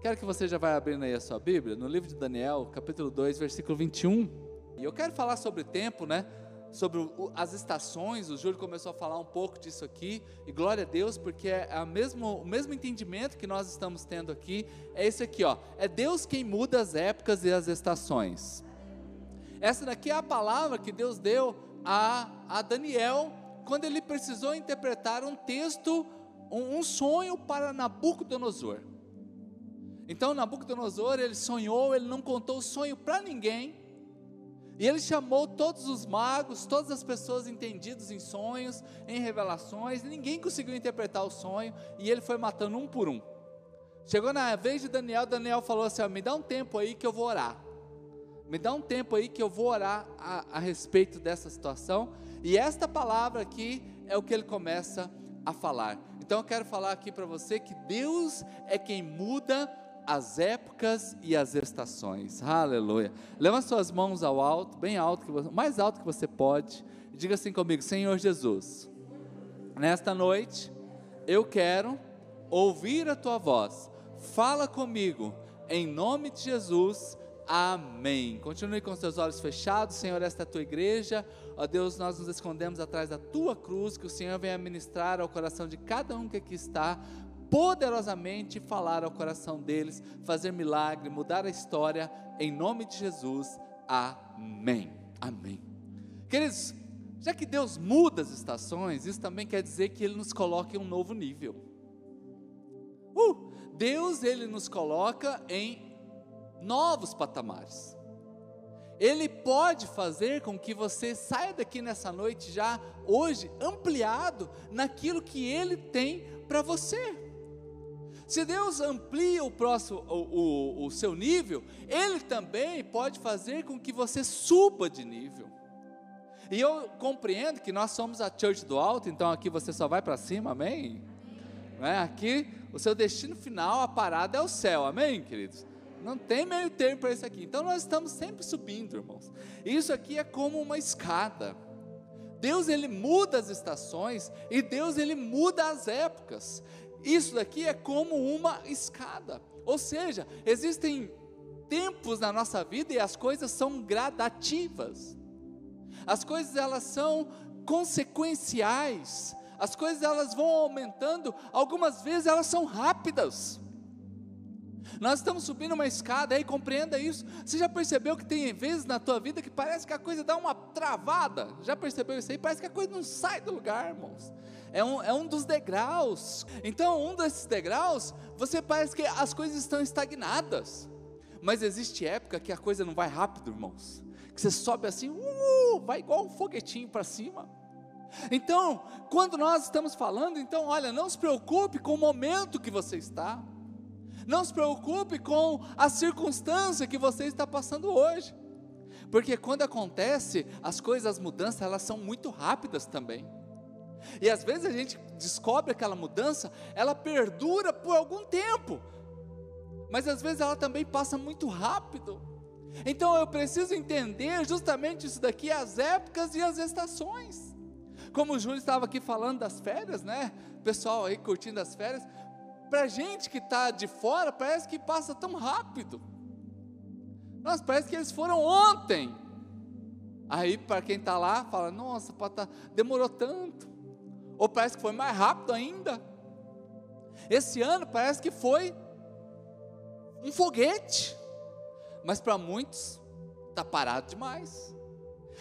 Quero que você já vá abrindo aí a sua Bíblia, no livro de Daniel, capítulo 2, versículo 21. E eu quero falar sobre tempo, né? Sobre o, as estações, o Júlio começou a falar um pouco disso aqui, e glória a Deus, porque é a mesmo, o mesmo entendimento que nós estamos tendo aqui, é esse aqui, ó. É Deus quem muda as épocas e as estações. Essa daqui é a palavra que Deus deu a, a Daniel, quando ele precisou interpretar um texto, um, um sonho para Nabucodonosor. Então Nabucodonosor, ele sonhou, ele não contou o sonho para ninguém. E ele chamou todos os magos, todas as pessoas entendidas em sonhos, em revelações, ninguém conseguiu interpretar o sonho, e ele foi matando um por um. Chegou na vez de Daniel, Daniel falou assim: Me dá um tempo aí que eu vou orar. Me dá um tempo aí que eu vou orar a, a respeito dessa situação. E esta palavra aqui é o que ele começa a falar. Então eu quero falar aqui para você que Deus é quem muda as épocas e as estações. Aleluia. Leva suas mãos ao alto, bem alto, mais alto que você pode. E diga assim comigo: Senhor Jesus, nesta noite eu quero ouvir a tua voz. Fala comigo, em nome de Jesus. Amém. Continue com seus olhos fechados, Senhor, esta é a tua igreja. Ó Deus, nós nos escondemos atrás da tua cruz, que o Senhor venha ministrar ao coração de cada um que aqui está, poderosamente falar ao coração deles, fazer milagre, mudar a história, em nome de Jesus. Amém. Amém. Queridos, já que Deus muda as estações, isso também quer dizer que Ele nos coloca em um novo nível. Uh, Deus, Ele nos coloca em novos patamares. Ele pode fazer com que você saia daqui nessa noite já hoje ampliado naquilo que ele tem para você. Se Deus amplia o, próximo, o, o, o seu nível, Ele também pode fazer com que você suba de nível. E eu compreendo que nós somos a Church do Alto, então aqui você só vai para cima, amém? É? Aqui o seu destino final, a parada é o céu, amém, queridos? Não tem meio termo para isso aqui. Então nós estamos sempre subindo, irmãos. Isso aqui é como uma escada. Deus ele muda as estações e Deus ele muda as épocas. Isso daqui é como uma escada. Ou seja, existem tempos na nossa vida e as coisas são gradativas. As coisas elas são consequenciais. As coisas elas vão aumentando, algumas vezes elas são rápidas. Nós estamos subindo uma escada aí, compreenda isso. Você já percebeu que tem vezes na tua vida que parece que a coisa dá uma travada? Já percebeu isso aí? Parece que a coisa não sai do lugar, irmãos. É um, é um dos degraus. Então, um desses degraus, você parece que as coisas estão estagnadas. Mas existe época que a coisa não vai rápido, irmãos. Que você sobe assim, uh, vai igual um foguetinho para cima. Então, quando nós estamos falando, então, olha, não se preocupe com o momento que você está. Não se preocupe com a circunstância que você está passando hoje. Porque quando acontece, as coisas, as mudanças, elas são muito rápidas também. E às vezes a gente descobre aquela mudança, ela perdura por algum tempo. Mas às vezes ela também passa muito rápido. Então eu preciso entender justamente isso daqui, as épocas e as estações. Como o Júlio estava aqui falando das férias, né? pessoal aí curtindo as férias para gente que está de fora, parece que passa tão rápido. Nossa, parece que eles foram ontem. Aí, para quem está lá, fala: Nossa, tá, demorou tanto. Ou parece que foi mais rápido ainda. Esse ano parece que foi um foguete. Mas para muitos, está parado demais.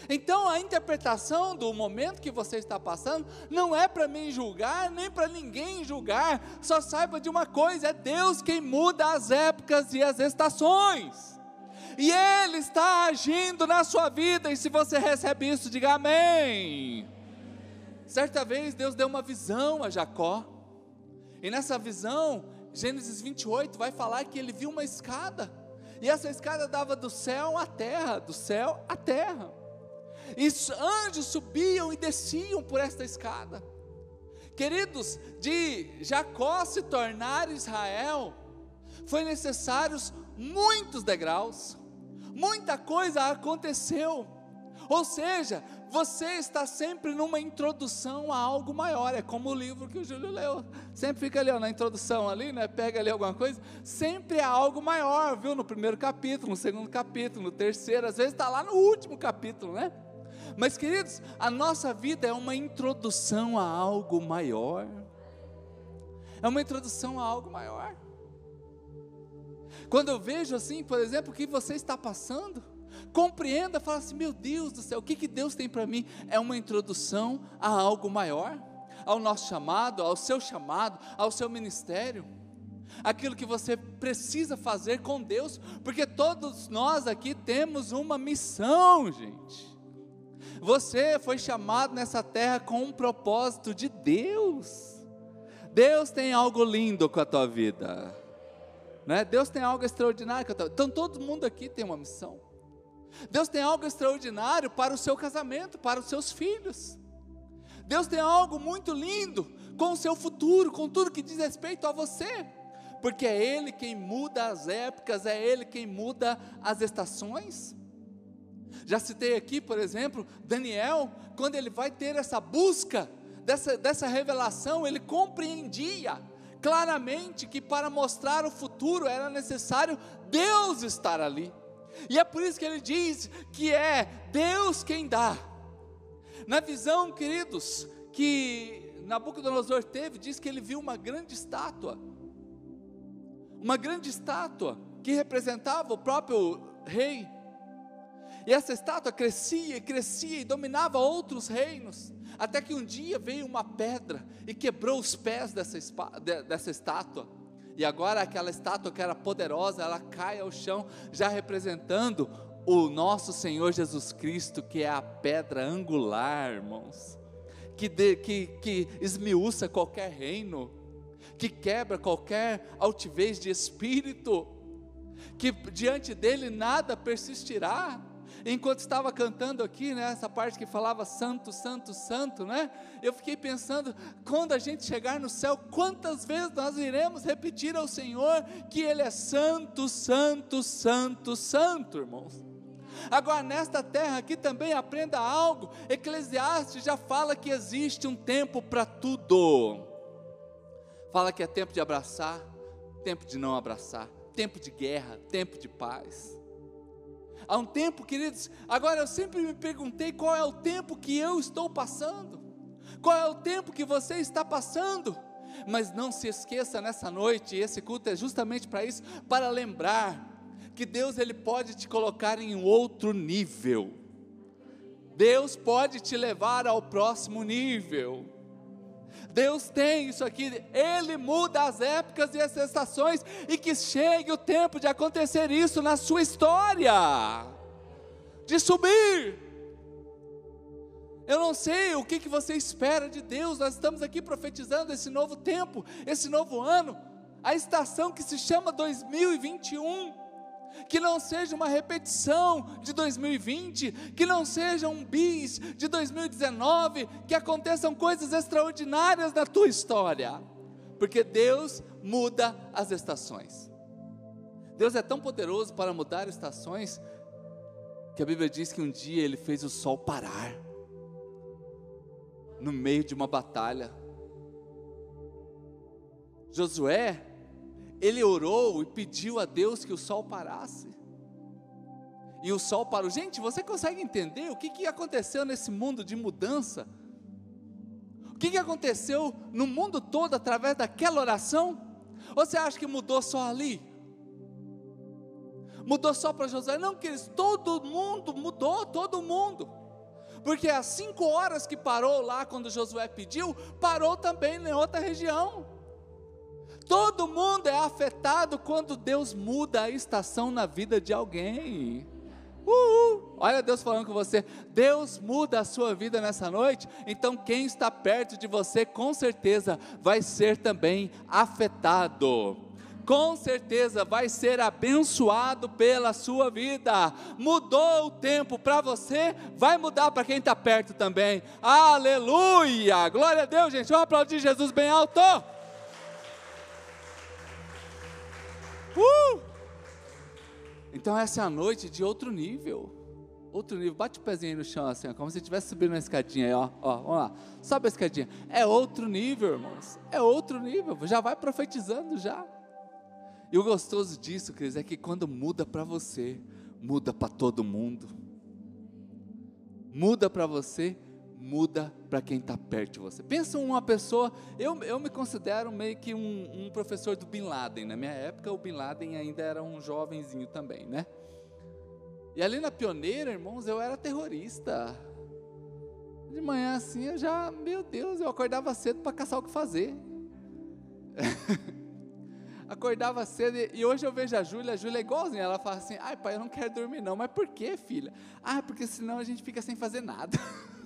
Então a interpretação do momento que você está passando não é para mim julgar, nem para ninguém julgar. Só saiba de uma coisa: é Deus quem muda as épocas e as estações. E Ele está agindo na sua vida, e se você recebe isso, diga amém. Certa vez Deus deu uma visão a Jacó, e nessa visão, Gênesis 28 vai falar que ele viu uma escada, e essa escada dava do céu à terra, do céu à terra e anjos subiam e desciam por esta escada. Queridos, de Jacó se tornar Israel, foi necessários muitos degraus, muita coisa aconteceu. Ou seja, você está sempre numa introdução a algo maior. É como o livro que o Júlio leu. Sempre fica ali ó, na introdução ali, né? Pega ali alguma coisa. Sempre é algo maior, viu? No primeiro capítulo, no segundo capítulo, no terceiro, às vezes está lá no último capítulo, né? Mas, queridos, a nossa vida é uma introdução a algo maior. É uma introdução a algo maior. Quando eu vejo assim, por exemplo, o que você está passando, compreenda, fala assim: meu Deus do céu, o que, que Deus tem para mim? É uma introdução a algo maior, ao nosso chamado, ao seu chamado, ao seu ministério, aquilo que você precisa fazer com Deus, porque todos nós aqui temos uma missão, gente. Você foi chamado nessa terra com um propósito de Deus. Deus tem algo lindo com a tua vida. Né? Deus tem algo extraordinário. Então todo mundo aqui tem uma missão. Deus tem algo extraordinário para o seu casamento, para os seus filhos. Deus tem algo muito lindo com o seu futuro, com tudo que diz respeito a você. Porque é Ele quem muda as épocas, é Ele quem muda as estações. Já citei aqui, por exemplo, Daniel, quando ele vai ter essa busca, dessa, dessa revelação, ele compreendia claramente que para mostrar o futuro era necessário Deus estar ali. E é por isso que ele diz que é Deus quem dá. Na visão, queridos, que Nabucodonosor teve, diz que ele viu uma grande estátua. Uma grande estátua que representava o próprio rei. E essa estátua crescia e crescia e dominava outros reinos. Até que um dia veio uma pedra e quebrou os pés dessa, dessa estátua e agora aquela estátua que era poderosa, ela cai ao chão, já representando o nosso Senhor Jesus Cristo, que é a pedra angular, irmãos, que, de, que, que esmiuça qualquer reino, que quebra qualquer altivez de espírito, que diante dele nada persistirá. Enquanto estava cantando aqui, né, essa parte que falava santo, santo, santo, né? Eu fiquei pensando, quando a gente chegar no céu, quantas vezes nós iremos repetir ao Senhor que Ele é santo, santo, santo, santo, irmãos. Agora, nesta terra aqui também aprenda algo. Eclesiastes já fala que existe um tempo para tudo. Fala que é tempo de abraçar, tempo de não abraçar, tempo de guerra, tempo de paz há um tempo, queridos. Agora eu sempre me perguntei qual é o tempo que eu estou passando, qual é o tempo que você está passando. Mas não se esqueça nessa noite, esse culto é justamente para isso, para lembrar que Deus ele pode te colocar em outro nível. Deus pode te levar ao próximo nível. Deus tem isso aqui, Ele muda as épocas e as estações, e que chegue o tempo de acontecer isso na sua história, de subir. Eu não sei o que, que você espera de Deus, nós estamos aqui profetizando esse novo tempo, esse novo ano, a estação que se chama 2021 que não seja uma repetição de 2020, que não seja um bis de 2019, que aconteçam coisas extraordinárias na tua história, porque Deus muda as estações. Deus é tão poderoso para mudar estações que a Bíblia diz que um dia ele fez o sol parar no meio de uma batalha. Josué ele orou e pediu a Deus que o sol parasse. E o sol parou. Gente, você consegue entender o que, que aconteceu nesse mundo de mudança? O que, que aconteceu no mundo todo através daquela oração? Ou você acha que mudou só ali? Mudou só para Josué? Não, queridos, todo mundo mudou, todo mundo. Porque as cinco horas que parou lá quando Josué pediu, parou também em outra região. Todo mundo é afetado quando Deus muda a estação na vida de alguém. Uhul. Olha Deus falando com você. Deus muda a sua vida nessa noite. Então quem está perto de você, com certeza, vai ser também afetado. Com certeza vai ser abençoado pela sua vida. Mudou o tempo para você, vai mudar para quem está perto também. Aleluia! Glória a Deus, gente. Vamos aplaudir Jesus bem alto. Uh! Então essa é a noite de outro nível. Outro nível, bate o pezinho aí no chão assim, ó, como se estivesse subindo uma escadinha aí, ó, ó, vamos lá, sobe a escadinha. É outro nível, irmãos, é outro nível, já vai profetizando já. E o gostoso disso, Cris, é que quando muda para você, muda para todo mundo. Muda para você, muda para quem está perto de você. Pensa uma pessoa, eu, eu me considero meio que um, um professor do Bin Laden. Na minha época, o Bin Laden ainda era um jovenzinho também, né? E ali na pioneira, irmãos, eu era terrorista. De manhã assim, eu já, meu Deus, eu acordava cedo para caçar o que fazer. acordava cedo e, hoje eu vejo a Júlia, a Júlia é igualzinha, ela fala assim: "Ai, pai, eu não quero dormir não". Mas por que, filha? Ah, porque senão a gente fica sem fazer nada.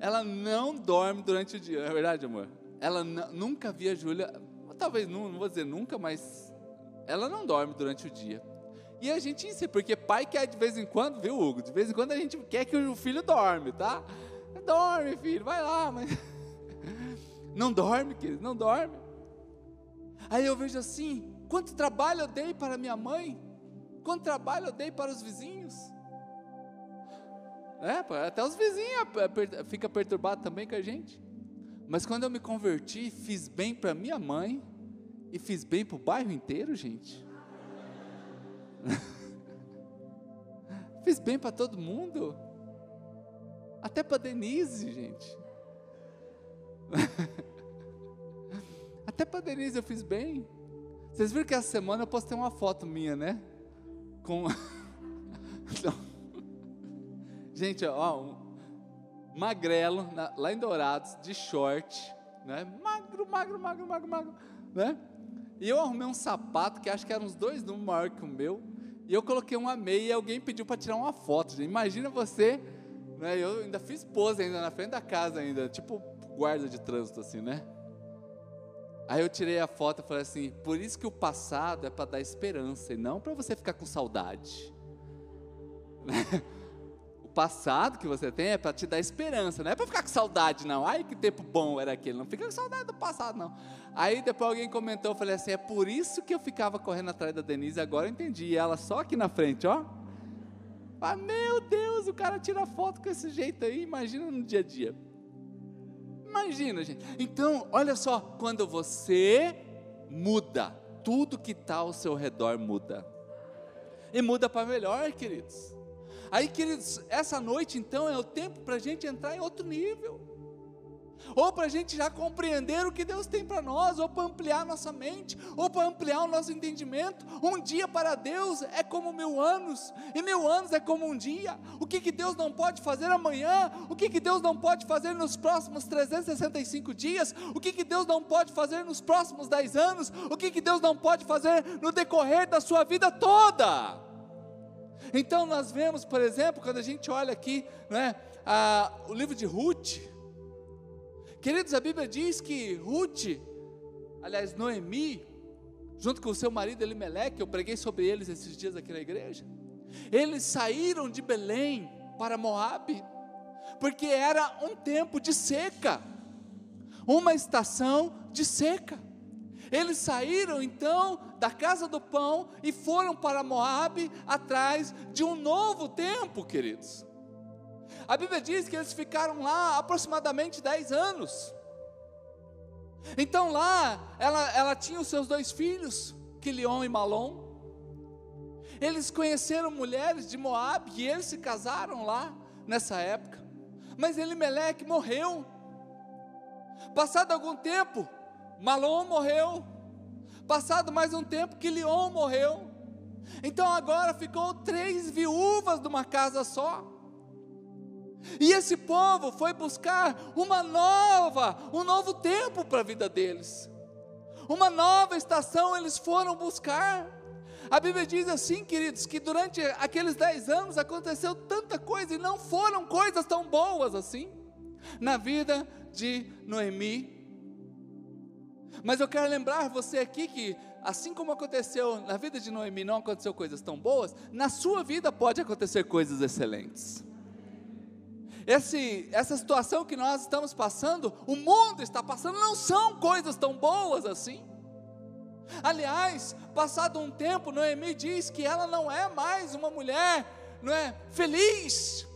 ela não dorme durante o dia, não é verdade, amor? Ela nunca via a Júlia, talvez não, não vou dizer nunca, mas ela não dorme durante o dia. E a gente ensina, porque pai quer de vez em quando, viu, Hugo? De vez em quando a gente quer que o filho dorme, tá? Dorme, filho, vai lá, mas. Não dorme, querido, não dorme. Aí eu vejo assim: quanto trabalho eu dei para minha mãe, quanto trabalho eu dei para os vizinhos. É, até os vizinhos ficam perturbados também com a gente. Mas quando eu me converti, fiz bem para minha mãe e fiz bem para o bairro inteiro, gente. fiz bem para todo mundo. Até para Denise, gente. Até para Denise eu fiz bem. Vocês viram que essa semana eu postei uma foto minha, né? Com. Gente, ó, um magrelo, na, lá em Dourados, de short, né? Magro, magro, magro, magro, magro, né? E eu arrumei um sapato que acho que era uns dois números maior que o meu. E eu coloquei uma meia e alguém pediu para tirar uma foto. Gente. Imagina você, né? Eu ainda fiz pose ainda na frente da casa ainda, tipo guarda de trânsito assim, né? Aí eu tirei a foto e falei assim: por isso que o passado é para dar esperança e não para você ficar com saudade. passado que você tem é para te dar esperança, não é para ficar com saudade, não. Ai, que tempo bom era aquele. Não fica com saudade do passado, não. Aí depois alguém comentou, eu falei assim: é por isso que eu ficava correndo atrás da Denise, agora eu entendi. E ela só aqui na frente, ó. Ah, meu Deus, o cara tira foto com esse jeito aí, imagina no dia a dia. Imagina, gente. Então, olha só, quando você muda, tudo que está ao seu redor muda. E muda para melhor, queridos. Aí, queridos, essa noite então é o tempo para a gente entrar em outro nível ou para a gente já compreender o que Deus tem para nós, ou para ampliar nossa mente, ou para ampliar o nosso entendimento. Um dia para Deus é como mil anos, e mil anos é como um dia. O que, que Deus não pode fazer amanhã? O que, que Deus não pode fazer nos próximos 365 dias? O que, que Deus não pode fazer nos próximos 10 anos? O que, que Deus não pode fazer no decorrer da sua vida toda? Então nós vemos, por exemplo, quando a gente olha aqui, né, a, o livro de Ruth, Queridos, a Bíblia diz que Ruth, aliás, Noemi, junto com o seu marido Elimeleque, eu preguei sobre eles esses dias aqui na igreja. Eles saíram de Belém para Moabe, porque era um tempo de seca, uma estação de seca. Eles saíram então da casa do pão e foram para Moabe atrás de um novo tempo, queridos. A Bíblia diz que eles ficaram lá aproximadamente 10 anos. Então lá, ela, ela tinha os seus dois filhos, Quilion e Malom. Eles conheceram mulheres de Moab e eles se casaram lá nessa época. Mas Elimeleque morreu. Passado algum tempo, Malom morreu. Passado mais um tempo, Quilion morreu. Então agora ficou três viúvas de uma casa só. E esse povo foi buscar uma nova, um novo tempo para a vida deles. Uma nova estação eles foram buscar. A Bíblia diz assim, queridos, que durante aqueles dez anos aconteceu tanta coisa e não foram coisas tão boas assim na vida de Noemi. Mas eu quero lembrar você aqui que, assim como aconteceu na vida de Noemi, não aconteceu coisas tão boas, na sua vida pode acontecer coisas excelentes. Esse, essa situação que nós estamos passando, o mundo está passando, não são coisas tão boas assim. Aliás, passado um tempo, Noemi diz que ela não é mais uma mulher não é, feliz.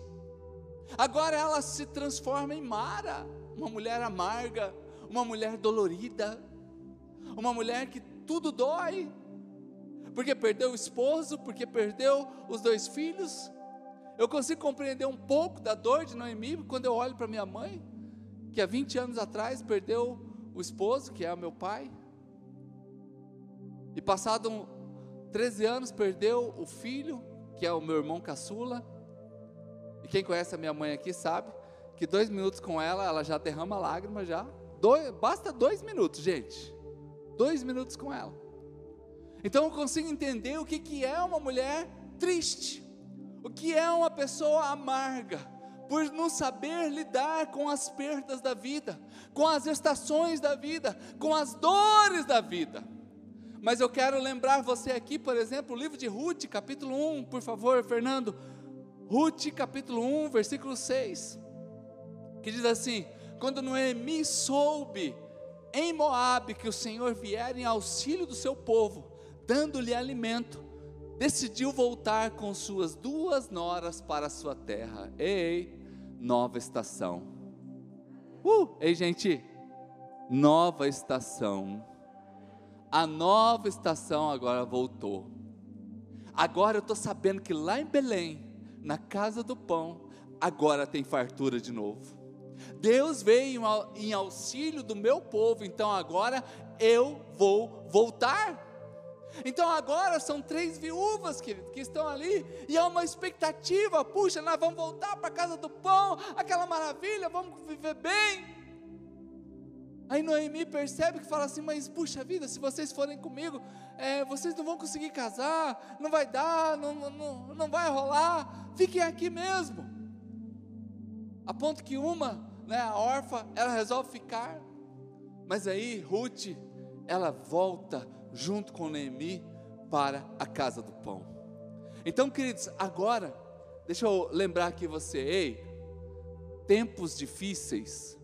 Agora ela se transforma em Mara, uma mulher amarga, uma mulher dolorida, uma mulher que tudo dói, porque perdeu o esposo, porque perdeu os dois filhos. Eu consigo compreender um pouco da dor de Noemi quando eu olho para minha mãe, que há 20 anos atrás perdeu o esposo, que é o meu pai, e passado 13 anos perdeu o filho, que é o meu irmão caçula. E quem conhece a minha mãe aqui sabe que dois minutos com ela, ela já derrama lágrimas já. Dois, basta dois minutos, gente. Dois minutos com ela. Então eu consigo entender o que, que é uma mulher triste, o que é uma pessoa amarga, por não saber lidar com as perdas da vida, com as estações da vida, com as dores da vida. Mas eu quero lembrar você aqui, por exemplo, o livro de Ruth, capítulo 1, por favor, Fernando. Ruth, capítulo 1, versículo 6, que diz assim: Quando Noemi soube em Moabe que o Senhor viera em auxílio do seu povo, dando-lhe alimento, decidiu voltar com suas duas noras para sua terra. Ei, nova estação. Uh, ei, gente, nova estação. A nova estação agora voltou. Agora eu estou sabendo que lá em Belém, na casa do pão, agora tem fartura de novo. Deus veio em auxílio do meu povo, então agora eu vou voltar. Então agora são três viúvas, que estão ali, e há uma expectativa, puxa, nós vamos voltar para a casa do pão, aquela maravilha, vamos viver bem. Aí Noemi percebe que fala assim, mas puxa vida, se vocês forem comigo, é, vocês não vão conseguir casar, não vai dar, não, não, não vai rolar, fiquem aqui mesmo. A ponto que uma, né, a órfã, ela resolve ficar, mas aí Ruth, ela volta junto com Noemi para a casa do pão. Então, queridos, agora, deixa eu lembrar aqui você, ei, tempos difíceis,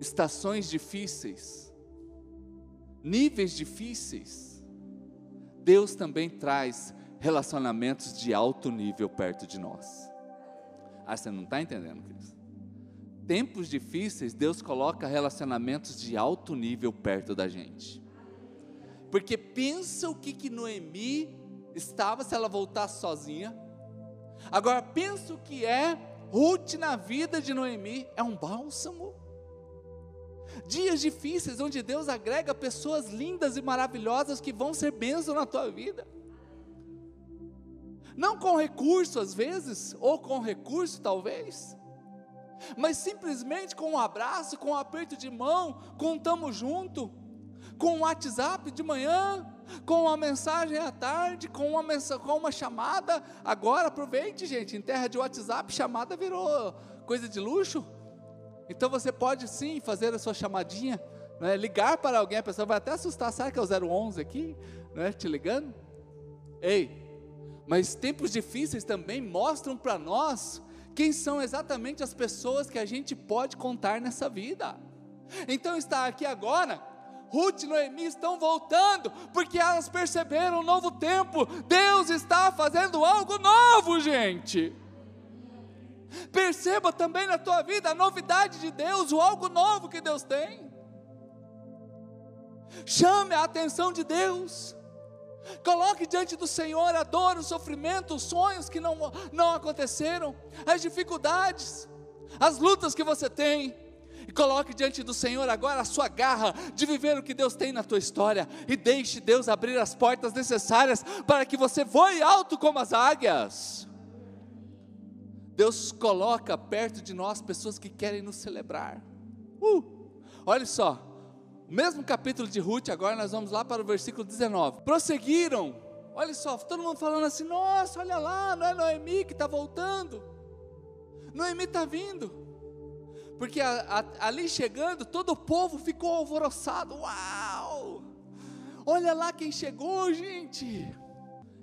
estações difíceis, níveis difíceis, Deus também traz relacionamentos de alto nível perto de nós. Ah, você não está entendendo, queridos? Tempos difíceis, Deus coloca relacionamentos de alto nível perto da gente. Porque pensa o que, que Noemi estava se ela voltasse sozinha. Agora pensa o que é Ruth na vida de Noemi, é um bálsamo. Dias difíceis onde Deus agrega pessoas lindas e maravilhosas que vão ser bênção na tua vida. Não com recurso às vezes, ou com recurso talvez, mas simplesmente com um abraço, com um aperto de mão, com um tamo junto com um WhatsApp de manhã, com uma mensagem à tarde, com uma, com uma chamada. Agora, aproveite, gente, em terra de WhatsApp, chamada virou coisa de luxo. Então você pode sim fazer a sua chamadinha, né? ligar para alguém, a pessoa vai até assustar, será que é o 011 aqui, né? te ligando? Ei, mas tempos difíceis também mostram para nós quem são exatamente as pessoas que a gente pode contar nessa vida. Então está aqui agora Ruth e Noemi estão voltando, porque elas perceberam um novo tempo. Deus está fazendo algo novo, gente. Perceba também na tua vida a novidade de Deus, o algo novo que Deus tem. Chame a atenção de Deus. Coloque diante do Senhor a dor, o sofrimento, os sonhos que não, não aconteceram, as dificuldades, as lutas que você tem e coloque diante do Senhor agora a sua garra de viver o que Deus tem na tua história e deixe Deus abrir as portas necessárias para que você voe alto como as águias. Deus coloca perto de nós pessoas que querem nos celebrar. Uh, olha só, mesmo capítulo de Ruth, agora nós vamos lá para o versículo 19. Prosseguiram, olha só, todo mundo falando assim: nossa, olha lá, não é Noemi que está voltando, Noemi está vindo porque a, a, ali chegando, todo o povo ficou alvoroçado. Uau! Olha lá quem chegou, gente!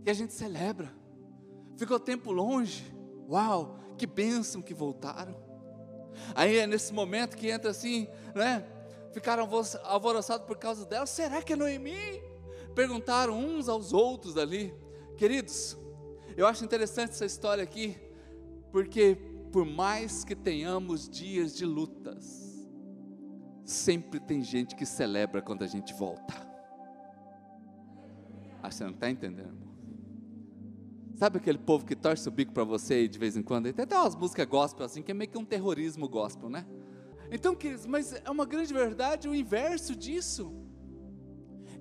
E a gente celebra. Ficou tempo longe. Uau! Que bênção que voltaram. Aí é nesse momento que entra assim, né? Ficaram alvoroçados por causa dela. Será que é Noemi? Perguntaram uns aos outros ali. Queridos, Eu acho interessante essa história aqui, porque por mais que tenhamos dias de lutas, sempre tem gente que celebra quando a gente volta. Ah, você não está entendendo, irmão? Sabe aquele povo que torce o bico para você de vez em quando? Tem até umas músicas gospel assim, que é meio que um terrorismo gospel, né? Então, queridos, mas é uma grande verdade o inverso disso.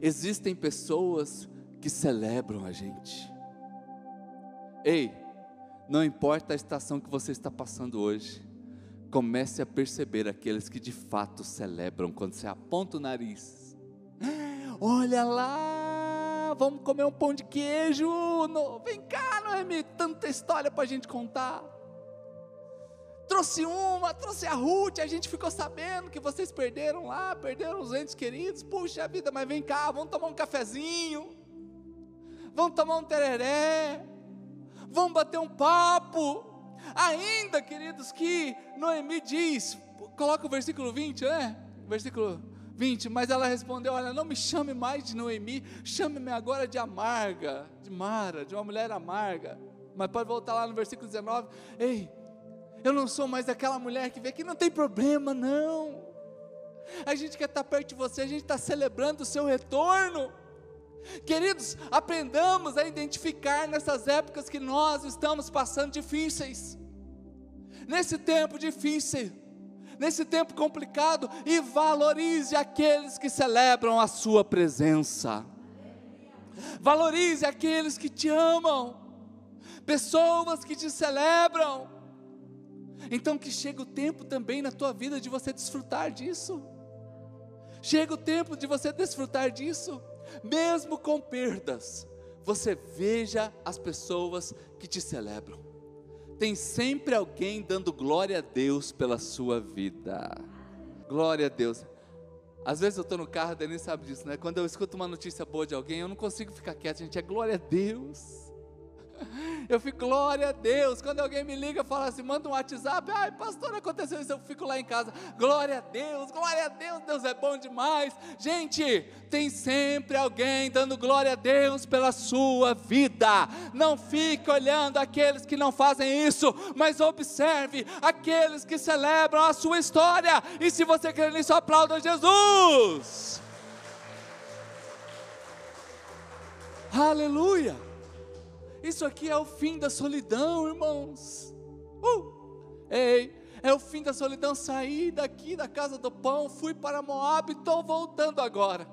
Existem pessoas que celebram a gente. Ei, não importa a estação que você está passando hoje, comece a perceber aqueles que de fato celebram quando você aponta o nariz. Olha lá, vamos comer um pão de queijo. No, vem cá, Noemi, tanta história para a gente contar. Trouxe uma, trouxe a Ruth, a gente ficou sabendo que vocês perderam lá, perderam os entes queridos. Puxa vida, mas vem cá, vamos tomar um cafezinho. Vamos tomar um tereré vamos bater um papo. Ainda, queridos, que Noemi diz, coloca o versículo 20, né? Versículo 20, mas ela respondeu: Olha, não me chame mais de Noemi, chame-me agora de amarga, de Mara, de uma mulher amarga. Mas pode voltar lá no versículo 19: Ei, eu não sou mais aquela mulher que vê que não tem problema, não. A gente quer estar perto de você, a gente está celebrando o seu retorno. Queridos, aprendamos a identificar nessas épocas que nós estamos passando difíceis, nesse tempo difícil, nesse tempo complicado, e valorize aqueles que celebram a Sua presença, valorize aqueles que te amam, pessoas que te celebram. Então, que chega o tempo também na tua vida de você desfrutar disso. Chega o tempo de você desfrutar disso mesmo com perdas, você veja as pessoas que te celebram. Tem sempre alguém dando glória a Deus pela sua vida. Glória a Deus. Às vezes eu estou no carro, a Denise sabe disso, né? Quando eu escuto uma notícia boa de alguém, eu não consigo ficar quieto, gente. É glória a Deus. Eu fico, glória a Deus. Quando alguém me liga, fala assim, manda um WhatsApp, ai, pastor, aconteceu isso, eu fico lá em casa, glória a Deus, glória a Deus, Deus é bom demais. Gente, tem sempre alguém dando glória a Deus pela sua vida. Não fique olhando aqueles que não fazem isso, mas observe aqueles que celebram a sua história. E se você quer nisso, aplauda Jesus. Aleluia. Isso aqui é o fim da solidão, irmãos. Uh! Ei, é o fim da solidão. Saí daqui da casa do pão, fui para Moab estou voltando agora.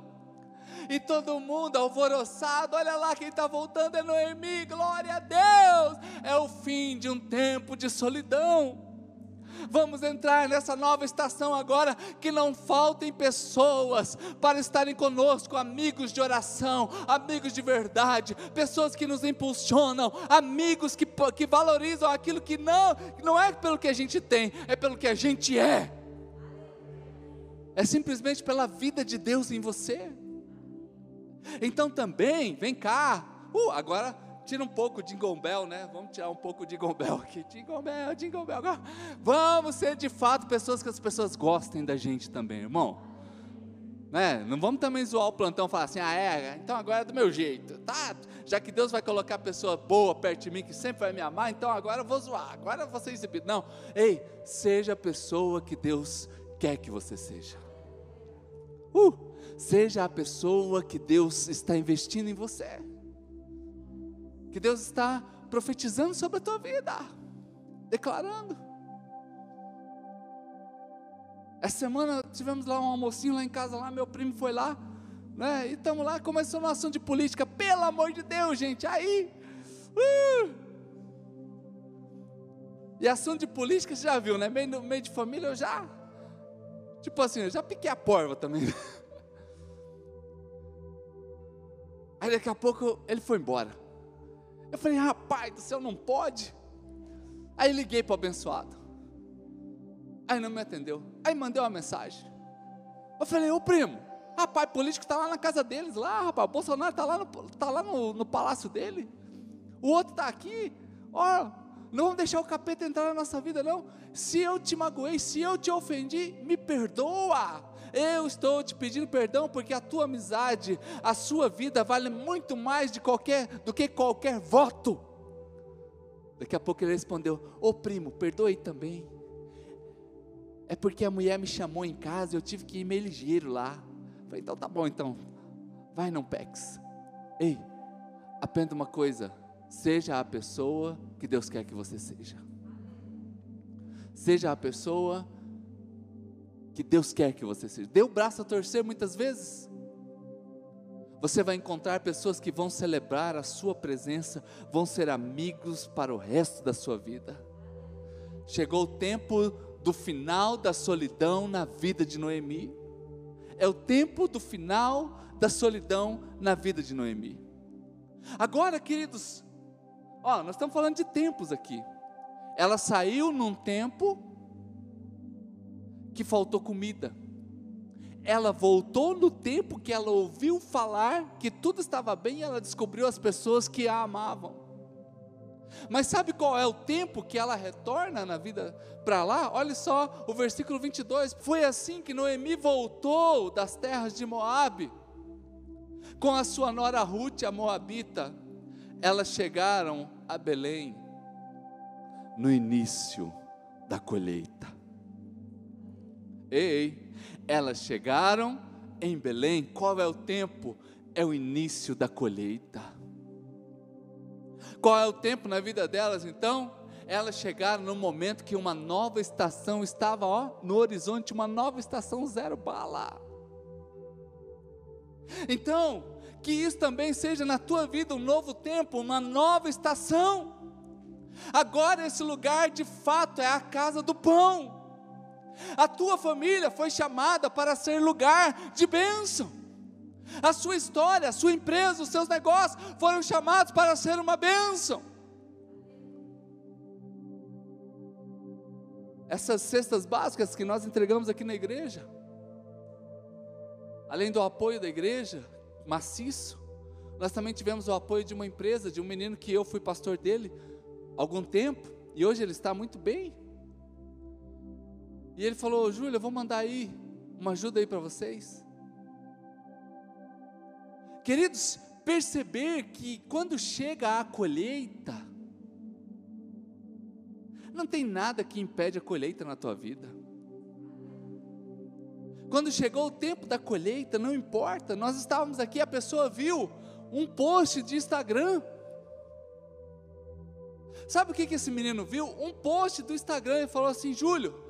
E todo mundo alvoroçado, olha lá quem está voltando é Noemi, glória a Deus. É o fim de um tempo de solidão. Vamos entrar nessa nova estação agora, que não faltem pessoas para estarem conosco, amigos de oração, amigos de verdade, pessoas que nos impulsionam, amigos que, que valorizam aquilo que não, não é pelo que a gente tem, é pelo que a gente é. É simplesmente pela vida de Deus em você. Então também, vem cá, uh, agora tira um pouco de Bell, né? Vamos tirar um pouco de Bell aqui. Jingle Bell. Vamos ser de fato pessoas que as pessoas gostem da gente também, irmão. Né? Não vamos também zoar o plantão e falar assim, ah, é, então agora é do meu jeito, tá? Já que Deus vai colocar pessoa boa perto de mim, que sempre vai me amar, então agora eu vou zoar, agora eu vou ser exibido. Não, ei, seja a pessoa que Deus quer que você seja. Uh, seja a pessoa que Deus está investindo em você que Deus está profetizando sobre a tua vida, declarando. Essa semana tivemos lá um almocinho lá em casa, lá meu primo foi lá, né? E estamos lá começando uma ação de política, pelo amor de Deus, gente. Aí, uh, e ação de política você já viu, né? Meio, no meio de família eu já, tipo assim, eu já piquei a porva também. Aí daqui a pouco ele foi embora. Eu falei, rapaz do céu, não pode. Aí liguei para o abençoado. Aí não me atendeu. Aí mandei uma mensagem. Eu falei, ô primo, rapaz, político está lá na casa deles, lá, rapaz, Bolsonaro está lá, no, tá lá no, no palácio dele. O outro está aqui. Ó, não vamos deixar o capeta entrar na nossa vida, não. Se eu te magoei, se eu te ofendi, me perdoa. Eu estou te pedindo perdão porque a tua amizade, a sua vida vale muito mais de qualquer do que qualquer voto. Daqui a pouco ele respondeu: Ô primo, perdoe também. É porque a mulher me chamou em casa, eu tive que ir meio ligeiro lá. Falei, então tá bom, então. Vai, não peques. Ei, aprenda uma coisa: seja a pessoa que Deus quer que você seja. Seja a pessoa que Deus quer que você seja. Dê o braço a torcer muitas vezes. Você vai encontrar pessoas que vão celebrar a sua presença, vão ser amigos para o resto da sua vida. Chegou o tempo do final da solidão na vida de Noemi. É o tempo do final da solidão na vida de Noemi. Agora, queridos, ó, nós estamos falando de tempos aqui. Ela saiu num tempo que faltou comida ela voltou no tempo que ela ouviu falar que tudo estava bem e ela descobriu as pessoas que a amavam. Mas sabe qual é o tempo que ela retorna na vida para lá? Olha só o versículo 22. Foi assim que Noemi voltou das terras de Moabe com a sua nora Ruth, a moabita. Elas chegaram a Belém no início da colheita. Ei, elas chegaram em Belém, qual é o tempo? É o início da colheita. Qual é o tempo na vida delas então? Elas chegaram no momento que uma nova estação estava ó, no horizonte, uma nova estação zero bala. Então, que isso também seja na tua vida um novo tempo, uma nova estação. Agora esse lugar de fato é a casa do pão. A tua família foi chamada para ser lugar de bênção. A sua história, a sua empresa, os seus negócios foram chamados para ser uma bênção. Essas cestas básicas que nós entregamos aqui na igreja, além do apoio da igreja, maciço, nós também tivemos o apoio de uma empresa, de um menino que eu fui pastor dele algum tempo, e hoje ele está muito bem. E ele falou: Júlia, eu vou mandar aí uma ajuda aí para vocês. Queridos, perceber que quando chega a colheita, não tem nada que impede a colheita na tua vida. Quando chegou o tempo da colheita, não importa, nós estávamos aqui, a pessoa viu um post de Instagram. Sabe o que, que esse menino viu? Um post do Instagram e falou assim: Júlio,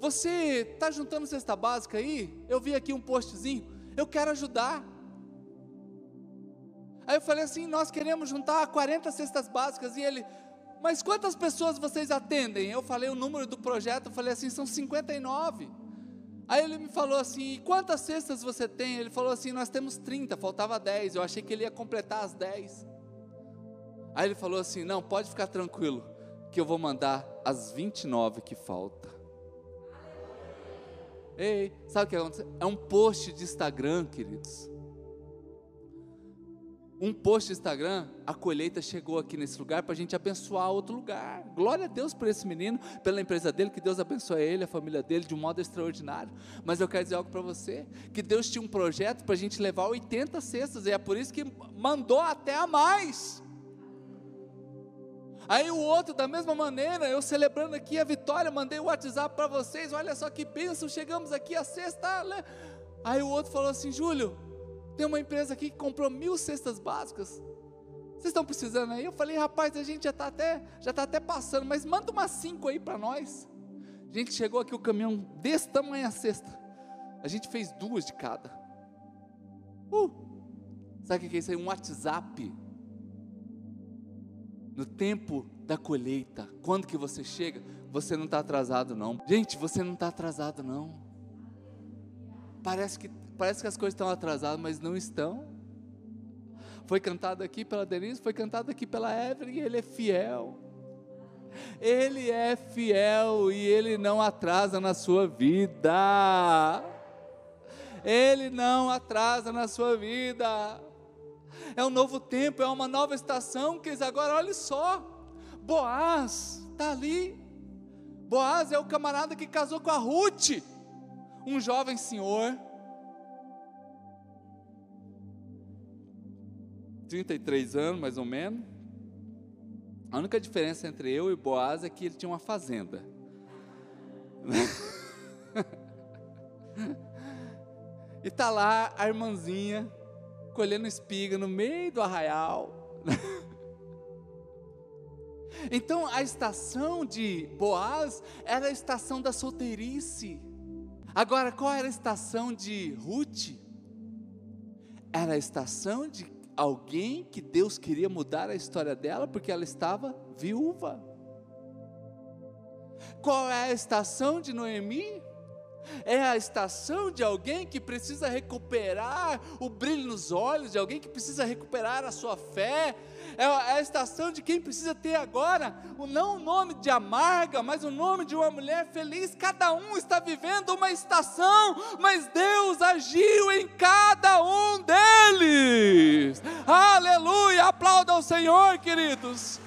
você está juntando cesta básica aí? Eu vi aqui um postzinho. Eu quero ajudar. Aí eu falei assim: nós queremos juntar 40 cestas básicas. E ele, mas quantas pessoas vocês atendem? Eu falei o número do projeto. Eu falei assim: são 59. Aí ele me falou assim: quantas cestas você tem? Ele falou assim: nós temos 30, faltava 10. Eu achei que ele ia completar as 10. Aí ele falou assim: não, pode ficar tranquilo, que eu vou mandar as 29 que faltam. Ei, sabe o que aconteceu? É um post de Instagram, queridos. Um post de Instagram, a colheita chegou aqui nesse lugar para a gente abençoar outro lugar. Glória a Deus por esse menino, pela empresa dele, que Deus abençoe ele, a família dele de um modo extraordinário. Mas eu quero dizer algo para você: que Deus tinha um projeto para a gente levar 80 cestas, e é por isso que mandou até a mais. Aí o outro, da mesma maneira, eu celebrando aqui a vitória, mandei o WhatsApp para vocês, olha só que bênção, chegamos aqui a sexta. Né? Aí o outro falou assim: Júlio, tem uma empresa aqui que comprou mil cestas básicas. Vocês estão precisando aí? Eu falei, rapaz, a gente já está até, já tá até passando, mas manda umas cinco aí para nós. A gente chegou aqui o caminhão desse tamanho a cesta. A gente fez duas de cada. Uh, sabe o que é isso aí? Um WhatsApp no tempo da colheita, quando que você chega, você não está atrasado não. Gente, você não está atrasado não. Parece que, parece que as coisas estão atrasadas, mas não estão. Foi cantado aqui pela Denise, foi cantado aqui pela Evelyn, e ele é fiel. Ele é fiel e ele não atrasa na sua vida. Ele não atrasa na sua vida é um novo tempo, é uma nova estação, que agora olha só, Boaz está ali, Boaz é o camarada que casou com a Ruth, um jovem senhor, 33 anos mais ou menos, A única diferença entre eu e Boaz é que ele tinha uma fazenda. e tá lá a irmãzinha colhendo espiga no meio do arraial. então a estação de Boaz era a estação da solteirice. Agora, qual era a estação de Ruth? Era a estação de alguém que Deus queria mudar a história dela porque ela estava viúva. Qual é a estação de Noemi? É a estação de alguém que precisa recuperar o brilho nos olhos, de alguém que precisa recuperar a sua fé. É a estação de quem precisa ter agora, não o nome de amarga, mas o nome de uma mulher feliz. Cada um está vivendo uma estação, mas Deus agiu em cada um deles. Aleluia! Aplauda ao Senhor, queridos.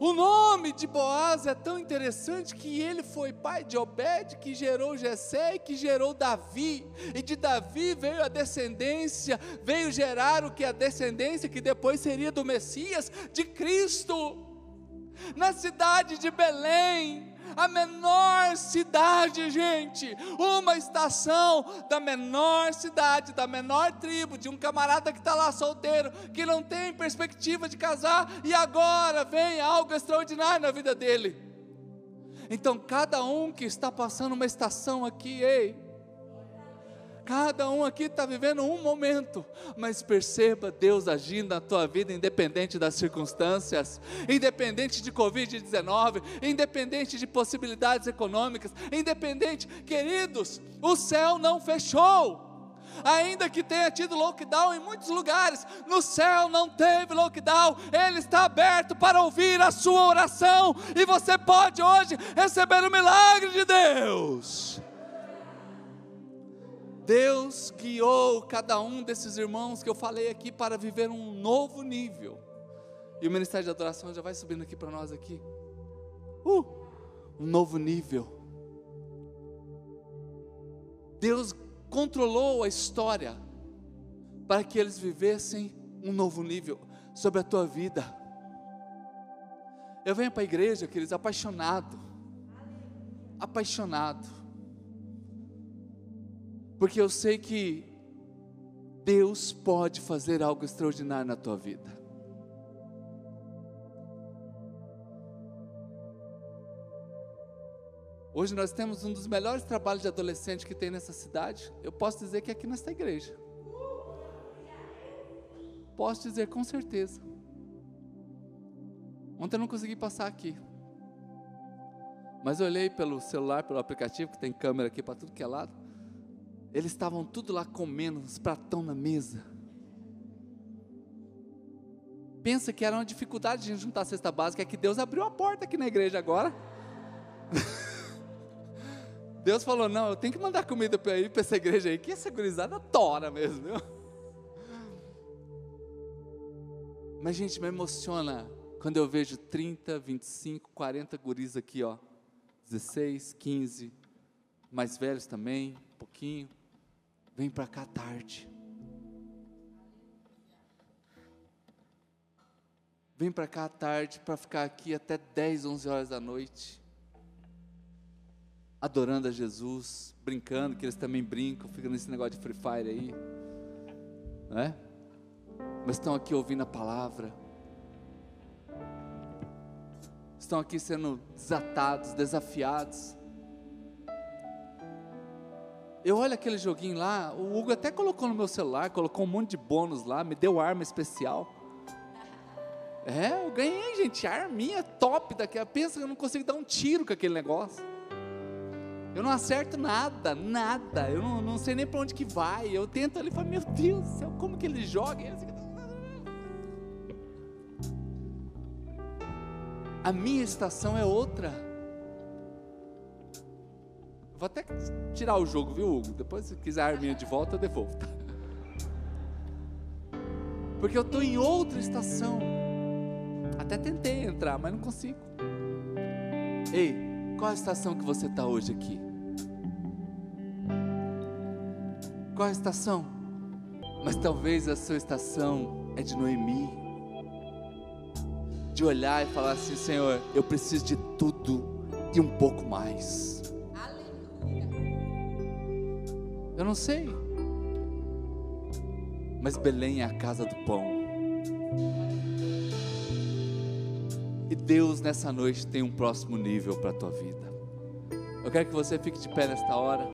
O nome de Boaz é tão interessante que ele foi pai de Obed, que gerou Jessé e que gerou Davi. E de Davi veio a descendência, veio gerar o que a descendência que depois seria do Messias, de Cristo. Na cidade de Belém, a menor cidade, gente, uma estação da menor cidade, da menor tribo, de um camarada que está lá solteiro, que não tem perspectiva de casar, e agora vem algo extraordinário na vida dele. Então, cada um que está passando uma estação aqui, ei, Cada um aqui está vivendo um momento, mas perceba Deus agindo na tua vida, independente das circunstâncias, independente de Covid-19, independente de possibilidades econômicas, independente, queridos, o céu não fechou ainda que tenha tido lockdown em muitos lugares, no céu não teve lockdown, ele está aberto para ouvir a sua oração, e você pode hoje receber o milagre de Deus. Deus guiou cada um desses irmãos que eu falei aqui para viver um novo nível. E o ministério de adoração já vai subindo aqui para nós aqui. Uh, um novo nível. Deus controlou a história para que eles vivessem um novo nível sobre a tua vida. Eu venho para a igreja, queridos, apaixonado. Apaixonado porque eu sei que Deus pode fazer algo extraordinário na tua vida. Hoje nós temos um dos melhores trabalhos de adolescente que tem nessa cidade. Eu posso dizer que é aqui nesta igreja. Posso dizer com certeza. Ontem eu não consegui passar aqui. Mas eu olhei pelo celular, pelo aplicativo que tem câmera aqui para tudo que é lado. Eles estavam tudo lá comendo, os pratão na mesa. Pensa que era uma dificuldade de juntar a cesta básica, é que Deus abriu a porta aqui na igreja agora. Deus falou: não, eu tenho que mandar comida para ir para essa igreja aí, que essa gurizada tora mesmo? Mas, gente, me emociona quando eu vejo 30, 25, 40 guris aqui, ó. 16, 15, mais velhos também, um pouquinho. Vem para cá tarde. Vem para cá tarde para ficar aqui até 10, 11 horas da noite. Adorando a Jesus, brincando, que eles também brincam, ficam nesse negócio de Free Fire aí. Né? Mas estão aqui ouvindo a palavra. Estão aqui sendo desatados, desafiados. Eu olho aquele joguinho lá, o Hugo até colocou no meu celular, colocou um monte de bônus lá, me deu arma especial. É, eu ganhei, gente, arminha top daquela. Pensa que eu não consigo dar um tiro com aquele negócio. Eu não acerto nada, nada. Eu não, não sei nem para onde que vai. Eu tento ali e falo, meu Deus do céu, como que ele joga? A minha estação é outra. Vou até tirar o jogo, viu, Hugo? Depois, se quiser a arminha de volta, eu devolvo. Tá? Porque eu estou em outra estação. Até tentei entrar, mas não consigo. Ei, qual a estação que você está hoje aqui? Qual a estação? Mas talvez a sua estação é de Noemi. De olhar e falar assim: Senhor, eu preciso de tudo e um pouco mais. Eu não sei. Mas Belém é a casa do pão. E Deus nessa noite tem um próximo nível para a tua vida. Eu quero que você fique de pé nesta hora.